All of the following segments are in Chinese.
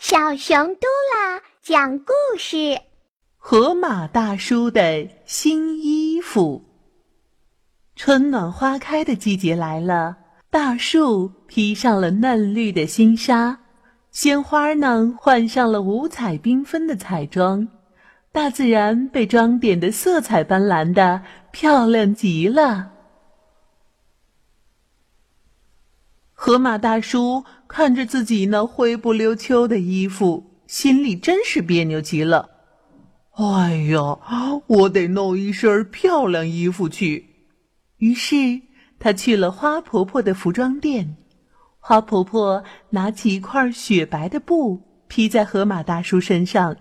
小熊嘟啦讲故事：河马大叔的新衣服。春暖花开的季节来了，大树披上了嫩绿的新纱，鲜花呢换上了五彩缤纷的彩妆，大自然被装点的色彩斑斓的，漂亮极了。河马大叔看着自己那灰不溜秋的衣服，心里真是别扭极了。哎呀，我得弄一身漂亮衣服去。于是他去了花婆婆的服装店。花婆婆拿起一块雪白的布披在河马大叔身上，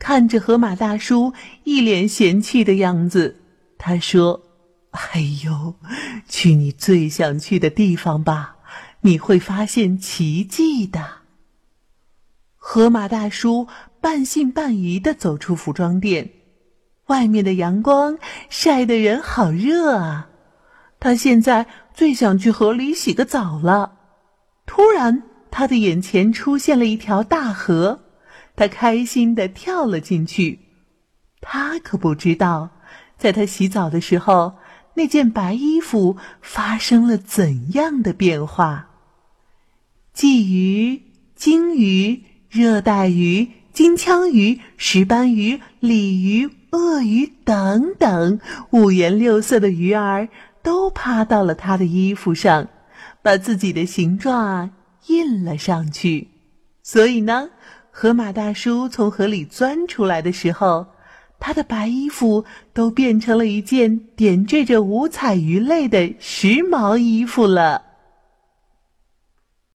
看着河马大叔一脸嫌弃的样子，她说：“哎呦，去你最想去的地方吧。”你会发现奇迹的。河马大叔半信半疑的走出服装店，外面的阳光晒得人好热啊！他现在最想去河里洗个澡了。突然，他的眼前出现了一条大河，他开心的跳了进去。他可不知道，在他洗澡的时候，那件白衣服发生了怎样的变化。鲫鱼、鲸鱼、热带鱼、金枪鱼、石斑鱼、鲤鱼、鳄鱼等等，五颜六色的鱼儿都趴到了他的衣服上，把自己的形状啊印了上去。所以呢，河马大叔从河里钻出来的时候，他的白衣服都变成了一件点缀着五彩鱼类的时髦衣服了。